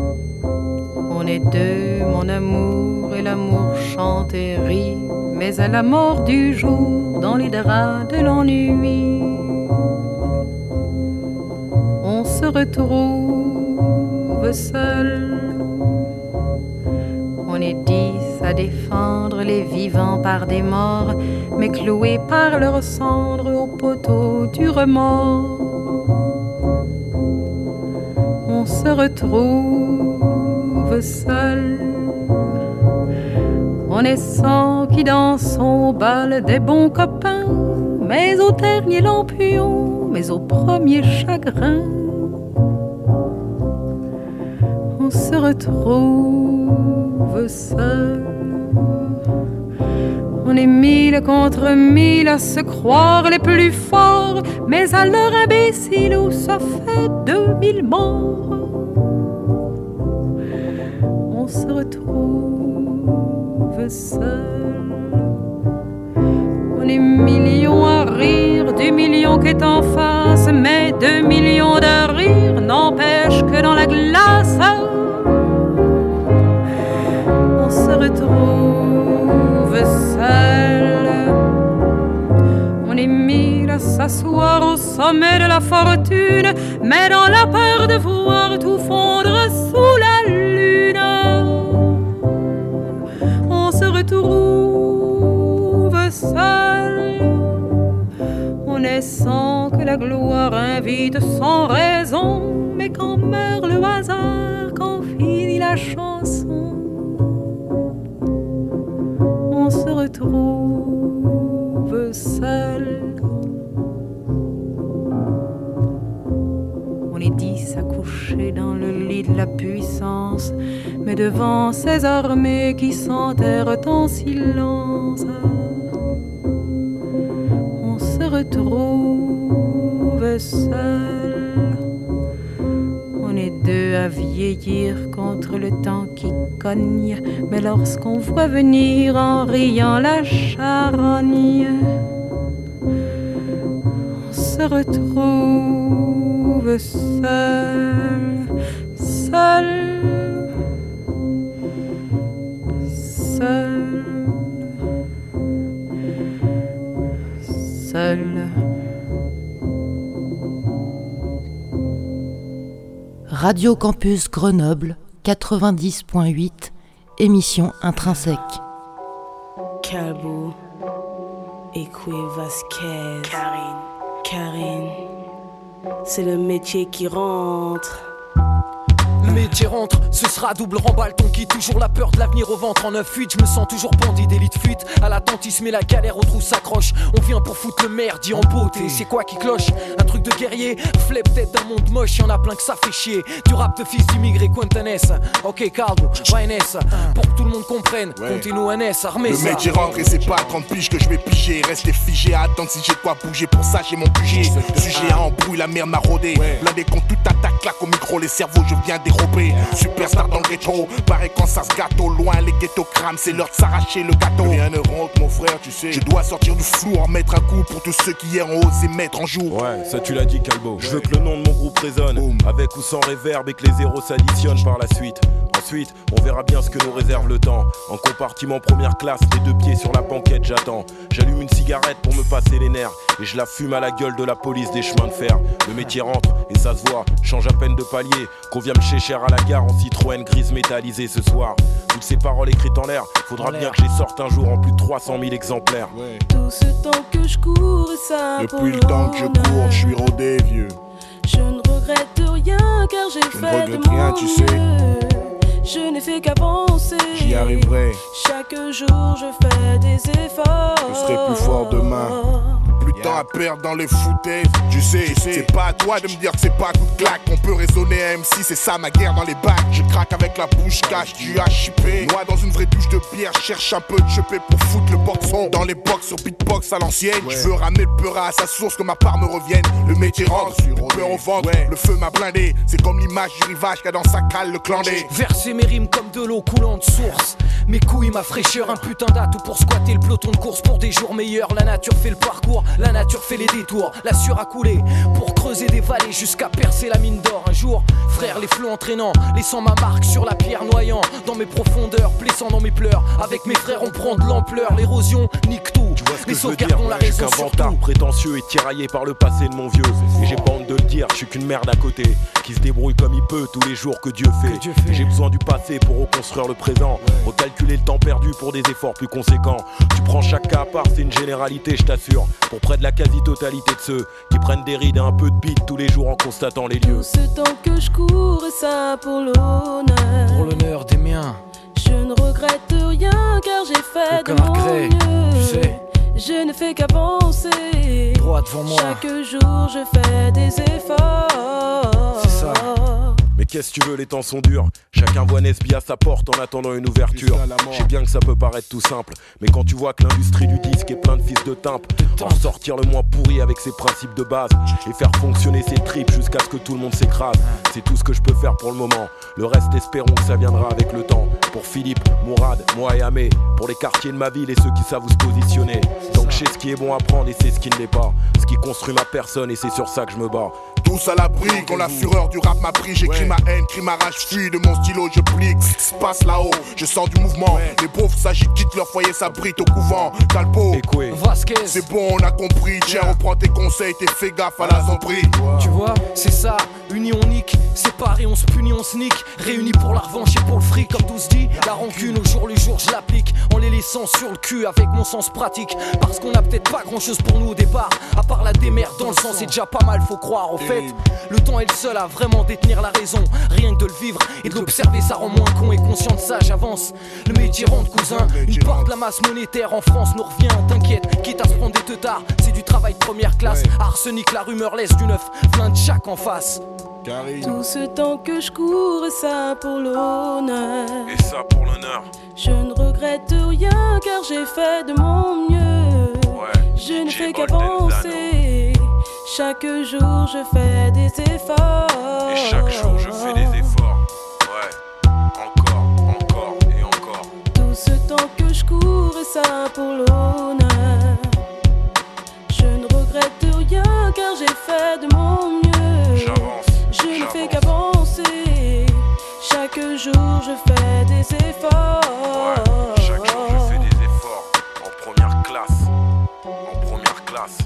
On est deux, mon amour, et l'amour chante et rit, mais à la mort du jour, dans les draps de l'ennui, on se retrouve seul. Défendre les vivants par des morts, mais cloués par leurs cendres au poteau du remords. On se retrouve seul. On est cent qui dansent au bal des bons copains, mais au dernier lampion, mais au premier chagrin. On se retrouve seul. Est mille contre mille à se croire les plus forts, mais à leur imbécile où ça fait deux mille morts. On se retrouve seul. On est millions à rire du million qui est en face, mais deux millions de rires n'empêchent que dans la glace. Seul. On est mille à s'asseoir au sommet de la fortune, mais dans la peur de voir tout fondre sous la lune. On se retrouve seul. On est sans que la gloire invite sans raison, mais quand meurt le devant ces armées qui s'enterrent en silence, on se retrouve seul. On est deux à vieillir contre le temps qui cogne, mais lorsqu'on voit venir en riant la charogne, on se retrouve seul, seul, Radio Campus Grenoble 90.8, émission intrinsèque. Calbo, Écoué Vasquez, Karine, Karine, c'est le métier qui rentre. Le métier rentre, ce sera double remballe ton qui toujours la peur de l'avenir au ventre. En 9-8 Je me sens toujours bandit d'élite fuite. À l'attentisme et la galère au trou s'accroche On vient pour foutre le merdi en beauté. C'est quoi qui cloche? Un truc de guerrier? Flip tête d'un monde moche Y'en a plein que ça fait chier. Du rap de fils d'immigrés Quentanès Ok Carlo, YNS Pour que tout le monde comprenne Continue NS, armée. Le ça mec est rentré, c'est pas à 30 piges que je vais piger. Rester figé à attendre si j'ai quoi bouger. Pour ça, j'ai mon QG. Sujet à embrouille, la merde m'a rodé. Blindé contre toute attaque, claque au micro, les cerveaux, je viens Superstar dans le rétro. Pareil quand ça se gâte au loin, les ghettos crament. C'est l'heure de s'arracher le gâteau. Rien ne rentre, mon frère, tu sais. Je dois sortir du flou, en mettre un coup pour tous ceux qui hier ont osé mettre en jour. Ouais, ça tu l'as dit, Calbo. Je veux que le nom de mon groupe résonne. Avec ou sans réverb et que les zéros s'additionnent par la suite. Ensuite, on verra bien ce que nous réserve le temps. En compartiment première classe, les deux pieds sur la banquette, j'attends. J'allume une cigarette pour me passer les nerfs. Et je la fume à la gueule de la police des chemins de fer. Le métier rentre et ça se voit. Change à peine de palier. Qu'on vient me chez cher à la gare en Citroën grise métallisée ce soir. Toutes ces paroles écrites en l'air, faudra bien que j'y sorte un jour en plus de 300 000 exemplaires. Tout ce temps que je cours et ça Depuis le temps que je cours, je suis rodé, vieux. Je ne regrette rien car j'ai Je ne fait de regrette rien, mon tu sais. Je n'ai fait qu'avancer. J'y arriverai. Chaque jour je fais des efforts. Je serai plus fort demain. Plus de temps à perdre dans les foutaises. Tu sais, c'est pas à toi de me dire que c'est pas un coup de claque. On peut raisonner à M6, c'est ça ma guerre dans les bacs. Je craque avec la bouche cache du HIP. Moi dans une vraie douche de bière, cherche un peu de chepé pour foutre le boxon. Dans les box sur beatbox à l'ancienne. Je veux ramener le peurat à sa source que ma part me revienne. Le métier rentre, peur au ventre. Le feu m'a blindé. C'est comme l'image du rivage qu'a dans sa cale le clandé. Verser mes rimes comme de l'eau coulante source. Mes couilles, ma fraîcheur, un putain d'atout pour squatter le peloton de course pour des jours meilleurs. La nature fait le parcours, la nature fait les détours. La sueur a coulé pour creuser des vallées jusqu'à percer la mine d'or. Un jour, frère, les flots entraînants, laissant ma marque sur la pierre noyant dans mes profondeurs, blessant dans mes pleurs. Avec mes frères, on prend de l'ampleur. L'érosion nique tout. Tu vois ce que mais je veux dire la Je suis raison qu'un vantard prétentieux et tiraillé par le passé de mon vieux. Et j'ai pas honte de le dire, je suis qu'une merde à côté. Qui se débrouille comme il peut tous les jours que Dieu fait. Et J'ai besoin du passé pour reconstruire le présent. Recalculer le temps perdu pour des efforts plus conséquents. Tu prends chaque cas à part, c'est une généralité, je t'assure. Pour près de la quasi-totalité de ceux qui prennent des rides et un peu de bite tous les jours en constatant les lieux. Que je cours et ça pour l'honneur. Pour l'honneur des miens, Je ne regrette rien car j'ai fait Aucun de mon regret, mieux. tu sais. Je ne fais qu'avancer. droit devant moi. Chaque jour je fais des efforts. C'est ça. Mais qu'est-ce que tu veux, les temps sont durs. Chacun voit Nesby à sa porte en attendant une ouverture. Je sais bien que ça peut paraître tout simple, mais quand tu vois que l'industrie du disque est plein de fils de timpe, en sortir le moins pourri avec ses principes de base et faire fonctionner ses tripes jusqu'à ce que tout le monde s'écrase, c'est tout ce que je peux faire pour le moment. Le reste, espérons que ça viendra avec le temps. Pour Philippe, Mourad, moi et Amé, pour les quartiers de ma ville et ceux qui savent où se positionner. Donc je sais ce qui est bon à prendre et c'est ce qui ne l'est pas. Ce qui construit ma personne et c'est sur ça que je me bats. Tous à l'abri, quand la fureur du rap m'a pris, j'écris ma haine, crie ma rage, fuis de mon stylo, je qui se passe là-haut, je sens du mouvement, les pauvres s'agitent, quittent leur foyer, s'abritent au couvent, Talpo, Vasquez, c'est bon, on a compris, tiens, reprends tes conseils, t'es fait gaffe à la zombie. Tu vois, c'est ça, union unique, Séparés, on se punit, on se nique. Réunis pour la revanche et pour le fric, comme tous dit. La rancune au jour le jour, je l'applique. En les laissant sur le cul avec mon sens pratique. Parce qu'on a peut-être pas grand chose pour nous au départ. À part la démerde dans le sang, c'est déjà pas mal, faut croire. Au fait, le temps est le seul à vraiment détenir la raison. Rien que de le vivre et de l'observer, ça rend moins con et conscient de ça, j'avance. Le métier rentre, cousin. Une part de la masse monétaire en France nous revient. T'inquiète, quitte à se prendre des teutards, c'est du travail de première classe. Arsenic, la rumeur laisse du neuf, plein de chaque en face. Tout ce temps que je cours, ça pour l'honneur. Et ça pour l'honneur. Je ne regrette rien car j'ai fait de mon mieux. je ne fais qu'avancer. Chaque jour je fais des efforts. Et chaque jour je fais des efforts. Ouais. Encore, encore et encore. Tout ce temps que je cours, ça pour l'honneur. Je ne regrette rien car j'ai fait de mon. Fais qu'avancer. Chaque jour je fais des efforts. Chaque jour je fais des efforts. En première classe. En première classe.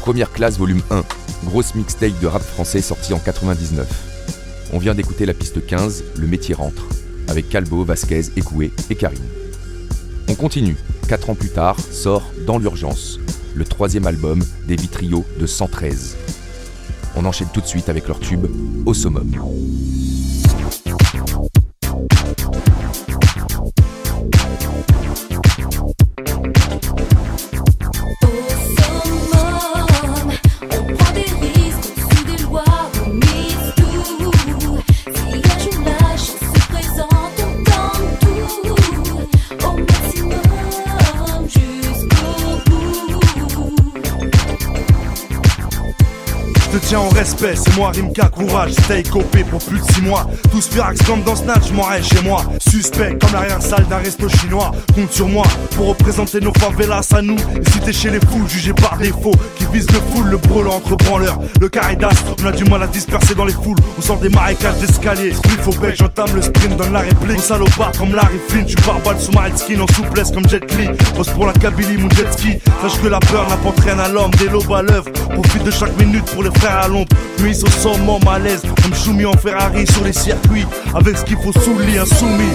Première classe volume 1, grosse mixtape de rap français sortie en 99. On vient d'écouter la piste 15, Le métier rentre, avec Calbo, Vasquez, Ekoué et Karine. On continue, 4 ans plus tard, sort Dans l'urgence, le troisième album des Vitriaux de 113. On enchaîne tout de suite avec leur tube Au summum. C'est moi Rimka, courage, stay copé pour plus de 6 mois. Tous firax comme dans Snatch, je m'en chez moi. Suspect comme l'arrière-salle d'un resto chinois. Compte sur moi pour représenter nos favelas à nous. Et si t'es chez les foules, jugé par défaut, qui vise le full, le brûlant entre branleurs. Le caridas, on a du mal à disperser dans les foules. On sort des marécages d'escalier. Il faut bec, j'entame le sprint, donne la réplique. On salopard comme Larry Flynn, tu barballe sous ma skin en souplesse comme Jet Li. Pose pour la Kabylie, mon jet ski. Sache que la peur n'apporte rien à l'homme, des lobes à l'œuvre. Profite de chaque minute pour les frères à l'ombre. Nuis au sommet, malaise, comme Choumi en Ferrari sur les circuits. Avec ce qu'il faut sous le insoumis.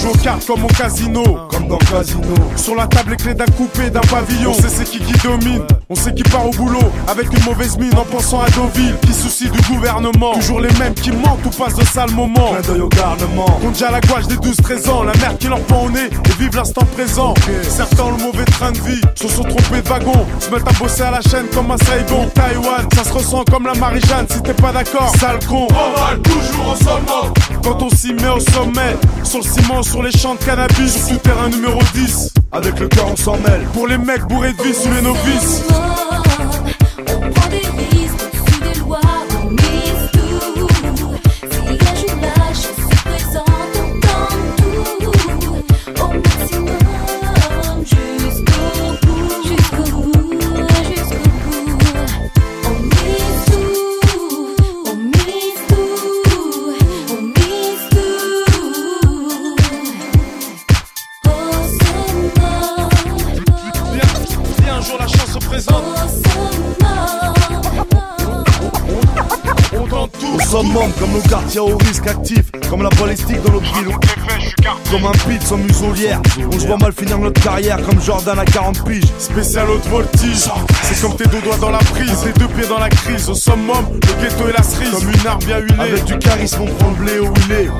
Joue aux cartes comme au casino. Comme dans Casino. Sur la table, les clés d'un coupé, d'un pavillon. On sait c'est qui qui domine. On sait qui part au boulot avec une mauvaise mine en pensant à Deauville. Qui soucie du gouvernement. Toujours les mêmes qui mentent ou passent de sales moments. Clin d'œil au garnement. Compte déjà la gouache des 12-13 ans. La mère qui leur prend au nez et vive l'instant présent. Certains ont le mauvais train de vie. Se sont trompés de wagon. Se mettent à bosser à la chaîne comme un Saigon. Taïwan, ça se ressent comme la Marie-Jeanne. Si t'es pas d'accord, sale con. On va toujours au sommet. Quand on s'y met au sommet. Sur le ciment, sur les champs de cannabis. Sur terrain numéro 10. Avec le cœur, on s'en mêle. Pour les mecs bourrés de vie sous les novices. On se voit mal finir notre carrière comme Jordan à 40 piges. Spécial haute voltige, c'est comme tes deux doigts dans la prise, tes deux pieds dans la crise. Au summum, le ghetto et la cerise, comme une arme bien huilée. Avec du charisme, on prend le blé où il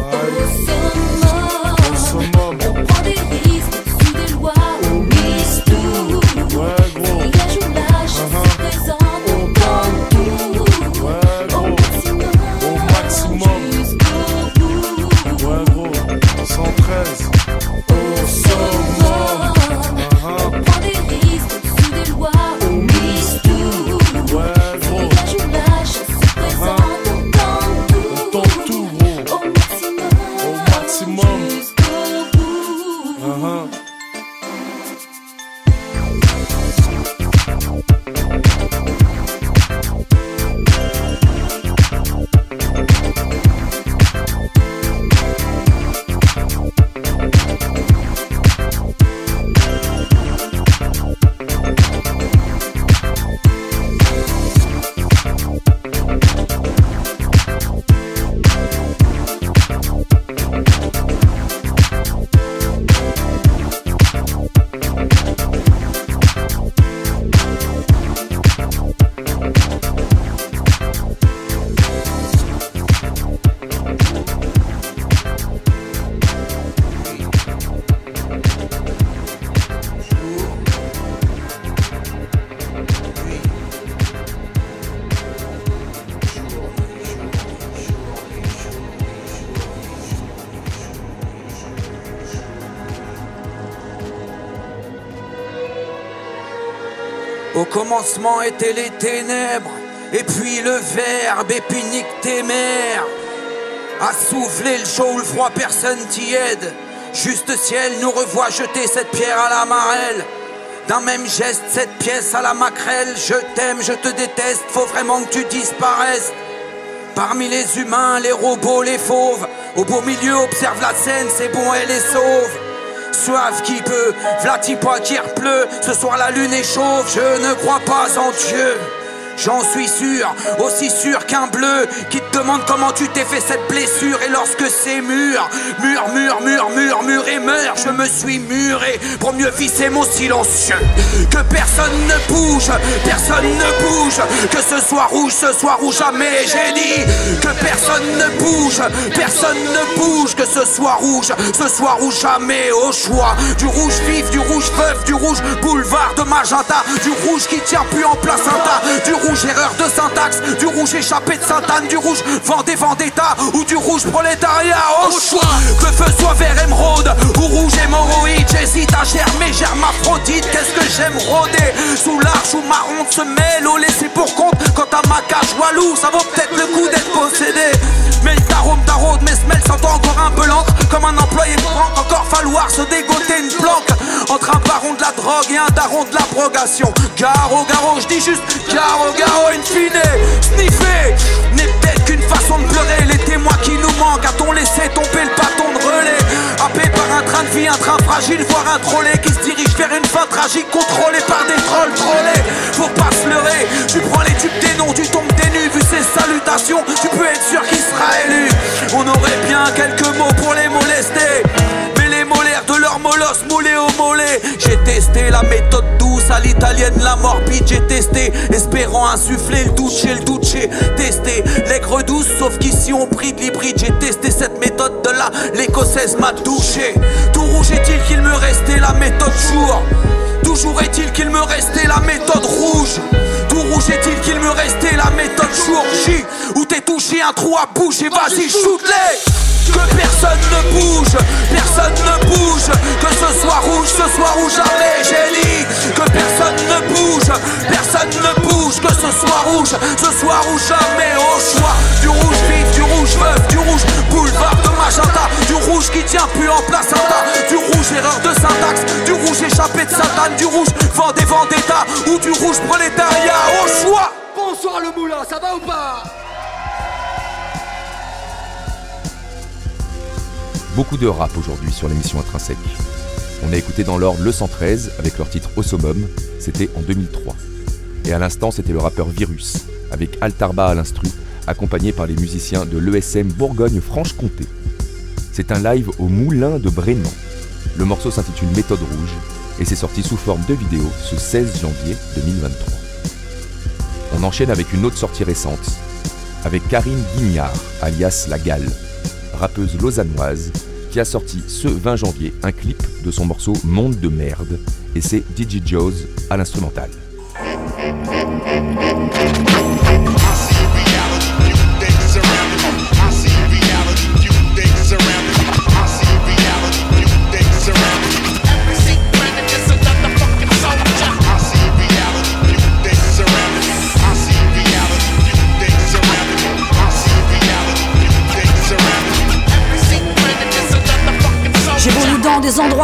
commencement les ténèbres, et puis le verbe, et puis nique tes mères. À souffler le chaud ou le froid, personne t'y aide. Juste ciel nous revoit jeter cette pierre à la marelle. D'un même geste, cette pièce à la maquerelle. Je t'aime, je te déteste, faut vraiment que tu disparaisses. Parmi les humains, les robots, les fauves, au beau milieu, observe la scène, c'est bon, elle est sauve. Soif qui peut, vlati qui pleut, ce soir la lune est chauve, je ne crois pas en Dieu. J'en suis sûr, aussi sûr qu'un bleu qui te demande comment tu t'es fait cette blessure. Et lorsque c'est mûr, mûr, mûr, mûr et meurt, je me suis muré pour mieux visser mon silencieux. Que personne ne bouge, personne ne bouge, que ce soit rouge, ce soit rouge jamais. J'ai dit que personne ne bouge, personne ne bouge, que ce soit rouge, ce soit rouge jamais. Au choix du rouge vif, du rouge veuf, du rouge boulevard de magenta, du rouge qui tient plus en place un tas, erreur de syntaxe, du rouge échappé de Sainte-Anne, du rouge Vendée Vendetta ou du rouge prolétariat au choix. Que feu soit vert émeraude ou rouge hémorroïde, j'hésite à germer, germaphrodite. Qu'est-ce que j'aime rôder sous l'arche où ma honte se mêle au laisser pour compte. Quant à ma cage walou, ça vaut peut-être le coup d'être possédé. Mais le tarôme taraude, mes semelles sentent encore un peu l'encre Comme un employé de banque, encore falloir se dégoter une planque Entre un baron de la drogue et un daron de l'abrogation. Garo, garo, je dis juste garo, garo, in fine. Sniffer n'est peut-être qu'une façon de pleurer. Les témoins qui nous manquent, a-t-on laissé tomber le bâton de relais? Happé par un train de vie, un train fragile, voire un trolley Qui se dirige vers une fin tragique, contrôlée par des trolls trollés Pour pas se leurrer, tu prends les tubes des noms, tu tombes des nues Vu ses salutations, tu peux être sûr qu'il sera élu On aurait bien quelques mots pour les molester Les de leur molosse moulés au mollet. J'ai testé la méthode douce à l'italienne, la morbide J'ai testé, espérant insuffler le doute chez le J'ai testé. L'aigre douce, sauf qu'ici on prie de l'hybride. J'ai testé cette méthode de là, l'écossaise m'a touché Tout rouge est-il qu'il me restait la méthode jour? Toujours est-il qu'il me restait la méthode rouge. Tout rouge est-il qu'il me restait la méthode jour? J Où t'es touché un trou à bouche et vas-y shoot-les que personne ne bouge, personne ne bouge, que ce soit rouge, ce soit rouge dit que personne ne bouge, personne ne bouge, que ce soit rouge, ce soit rouge jamais, au choix. Du rouge vif, du rouge veuf, du rouge boulevard de magenta, du rouge qui tient plus en place tas, du rouge erreur de syntaxe, du rouge échappé de Satan, du rouge Vendée Vendetta ou du rouge prolétariat, au choix. Bonsoir le moulin, ça va ou pas? Beaucoup de rap aujourd'hui sur l'émission Intrinsèque. On a écouté dans l'ordre le 113 avec leur titre Au c'était en 2003. Et à l'instant, c'était le rappeur Virus avec Altarba à l'instru, accompagné par les musiciens de l'ESM Bourgogne-Franche-Comté. C'est un live au Moulin de Brénan. Le morceau s'intitule Méthode Rouge et c'est sorti sous forme de vidéo ce 16 janvier 2023. On enchaîne avec une autre sortie récente, avec Karine Guignard, alias La Galle, rappeuse lausannoise, qui a sorti ce 20 janvier un clip de son morceau Monde de merde, et c'est DJ Joes à l'instrumental.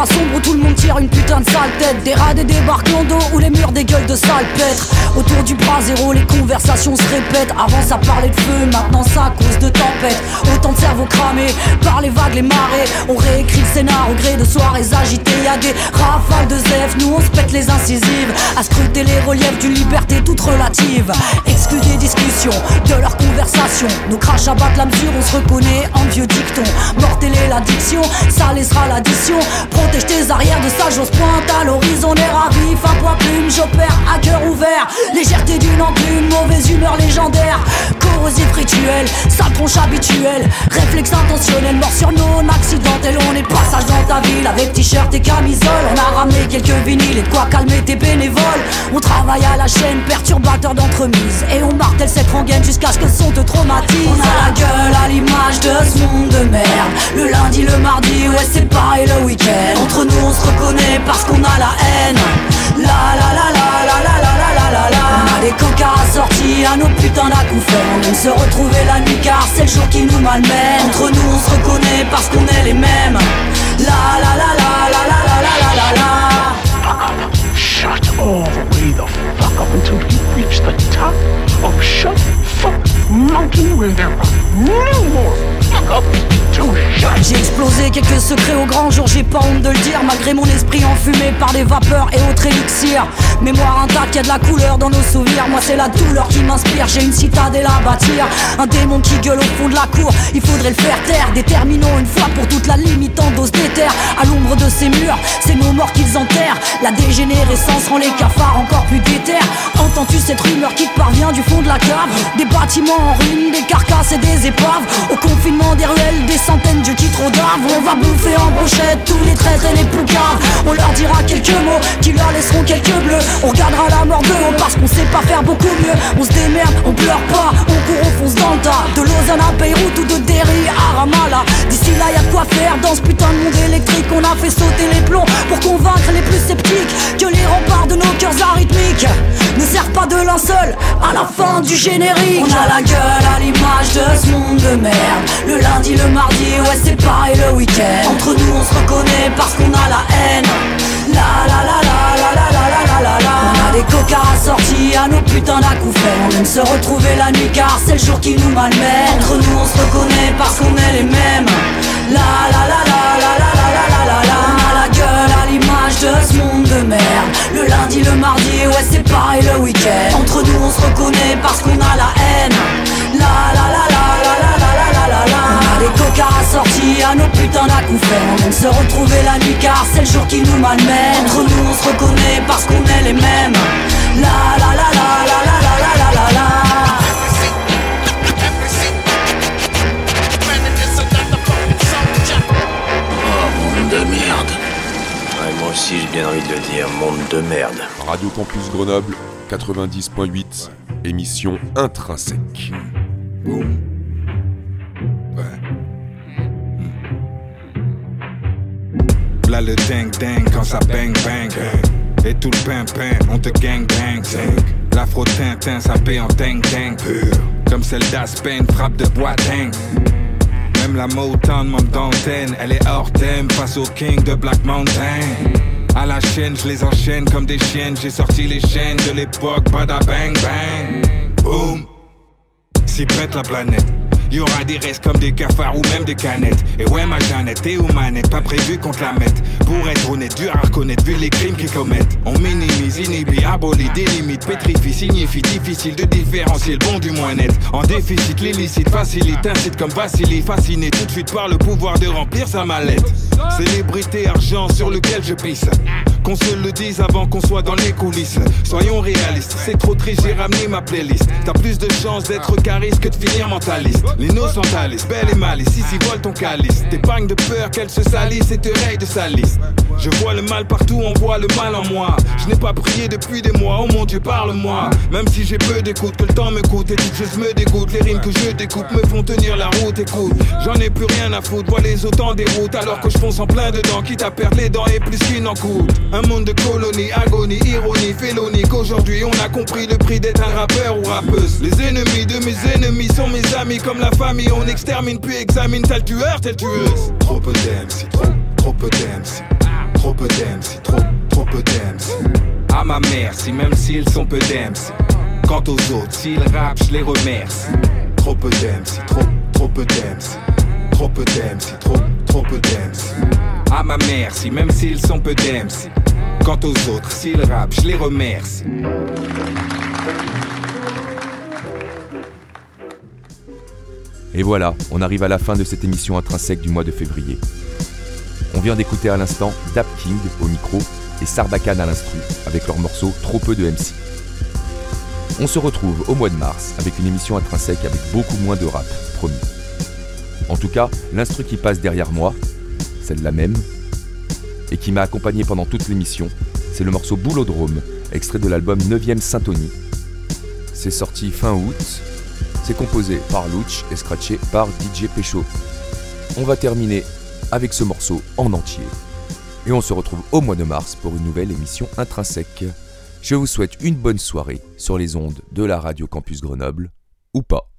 Sombres où tout le monde tire une putain de sale tête. Des rats, des débarques d'eau où les murs des gueules de salpêtre Autour du bras zéro les conversations se répètent. Avant ça parlait de feu, maintenant ça cause de tempête Autant de cerveaux cramés par les vagues, les marées. On réécrit le scénar au gré de soirées agitées. Y'a des rafales de zef, nous on se pète les incisives. À scruter les reliefs d'une liberté toute relative Exclus des discussions, de leurs conversations Nos crachs abattent la mesure, on se reconnaît en vieux dicton Mortelle est l'addiction, ça laissera l'addition. Protège tes arrières de ça, j'ose pointe à l'horizon. Les ravis, fin poids plume, j'opère à cœur ouvert. Légèreté d'une enclume, mauvaise humeur légendaire. Corrosif rituel, sale tronche habituelle Réflexe intentionnel, mort sur non accidentel On est passage dans ta ville avec t-shirt et camisole On a ramené quelques vinyles et de quoi calmer tes bénévoles. On travaille à la chaîne, perturbateur d'entremise et on martèle cette rengaine jusqu'à ce que son te traumatise. On a la gueule à l'image de ce monde de merde. Le lundi, le mardi, ouais, c'est pareil le week-end. Entre nous, on se reconnaît parce qu'on a la haine. La la la la la la la la la la. On a des cocards assortis à nos putains d'acouphènes. On aime se retrouver la nuit car c'est le jour qui nous malmène. Entre nous, on se reconnaît parce qu'on est les mêmes. La la la la la la la la la la la. Shut up until you reach the top of Shut Fuck Mountain where there are no more J'ai explosé quelques secrets au grand jour, j'ai pas honte de le dire. Malgré mon esprit enfumé par des vapeurs et autres élixirs. Mémoire intacte, y a de la couleur dans nos souvenirs. Moi c'est la douleur qui m'inspire, j'ai une citadelle à bâtir. Un démon qui gueule au fond de la cour, il faudrait le faire taire. Déterminons une fois pour toute la limitant dose d'éther. À l'ombre de ces murs, c'est nos morts qu'ils enterrent. La dégénérescence rend les cafards encore plus déter Entends-tu cette rumeur qui te parvient du fond de la cave? Des bâtiments en ruine, des carcasses et des épaves. Au confinement des ruelles, des centaines de qui trop d'armes On va bouffer en brochette tous les traîtres et les poucaves On leur dira quelques mots qui leur laisseront quelques bleus. On regardera la mort de haut parce qu'on sait pas faire beaucoup mieux. On se démerde, on pleure pas, on court, on fonce dans le tas. De Lausanne à ou de Derry à Ramallah. D'ici là y a quoi faire dans ce putain de monde électrique. On a fait sauter les plombs pour convaincre les plus sceptiques Que les remparts de nos cœurs arythmiques Ne servent pas de linceul à la fin du générique. On a la gueule à l'image de ce monde de merde Le lundi, le mardi, ouais c'est pareil le week-end Entre nous on se reconnaît parce qu'on a la haine La la la la la la la la la la On a des cocards assortis à nos putains d'acouphènes On aime se retrouver la nuit car c'est le jour qui nous malmène Entre nous on se reconnaît parce qu'on est les mêmes La la la la la la la la la la la On a la gueule à l'image de ce monde de merde Le lundi, le mardi, ouais c'est pareil le week-end Entre nous on se reconnaît parce qu'on a la haine la la la la se retrouver la nuit car c'est le jour qui nous malmène Entre nous on se reconnaît parce qu'on est les mêmes La la la la la la la la la la la Oh, monde de merde. Ouais, moi aussi j'ai bien envie de le dire, monde de merde. Radio Campus Grenoble 90.8, émission intrinsèque. Le ding ding quand ça bang bang Et tout le pimpin, on te gang bang L'afro tintin, ça paie en ding ding Comme celle d'Aspen, frappe de bois ding Même la Motown manque d'antenne Elle est hors thème face au king de Black Mountain à la chaîne, je les enchaîne comme des chiennes. J'ai sorti les chaînes de l'époque, bada bang bang. Boom. Si prête la planète. Y aura des restes comme des cafards ou même des canettes. Et ouais, ma Jeannette est aux manettes, pas prévu qu'on te la mette. Pour être honnête, dur à reconnaître vu les crimes qu'ils commettent. On minimise, inhibit, abolit, délimite, pétrifie, signifie difficile de différencier le bon du moins net. En déficit, l'illicite facilite, incite comme Vassili, fasciné tout de suite par le pouvoir de remplir sa mallette. Célébrité, argent sur lequel je pisse. Qu'on se le dise avant qu'on soit dans les coulisses. Soyons réalistes, c'est trop triste, j'ai ramené ma playlist. T'as plus de chances d'être cariste que de finir mentaliste. Les belle et mal, ici vole ton calice. T'épargnes de peur qu'elle se salisse et te raye de sa liste. Je vois le mal partout, on voit le mal en moi. Je n'ai pas prié depuis des mois, oh mon Dieu, parle-moi. Même si j'ai peu d'écoute, que le temps me coûte et toutes choses me dégoûtent. Les rimes que je découpe me font tenir la route, écoute. J'en ai plus rien à foutre, vois les autant des routes alors que je fonce en plein dedans. Quitte à perdre les dents et plus qu'il n'en coûte. Un monde de colonie, agonie, ironie, félonie. Qu'aujourd'hui on a compris le prix d'être un rappeur ou rappeuse. Les ennemis de mes ennemis sont mes amis comme la famille. On extermine puis examine tel tueur, tel tueuse. Trop peu d'MC, trop, trop peu d'MC. Trop peu d'MC, trop, trop peu d'MC. À ma mère, si même s'ils sont peu d'MC. Quant aux autres, s'ils rappent, je les remercie. Trop peu d'MC, trop, trop peu d'MC. Trop peu d'MC, trop, trop peu d'MC. À ma mère, si même s'ils sont peu d'MC. Quant aux autres, s'ils rappent, je les remercie. Et voilà, on arrive à la fin de cette émission intrinsèque du mois de février. On vient d'écouter à l'instant Dap King au micro et Sarbacane à l'instru avec leur morceau Trop peu de MC. On se retrouve au mois de mars avec une émission intrinsèque avec beaucoup moins de rap, promis. En tout cas, l'instru qui passe derrière moi, celle-là même, et qui m'a accompagné pendant toute l'émission, c'est le morceau Boulodrome, extrait de l'album 9ème Symphonie. C'est sorti fin août, c'est composé par Louch et scratché par DJ Pécho. On va terminer avec ce morceau en entier. Et on se retrouve au mois de mars pour une nouvelle émission intrinsèque. Je vous souhaite une bonne soirée sur les ondes de la radio Campus Grenoble, ou pas.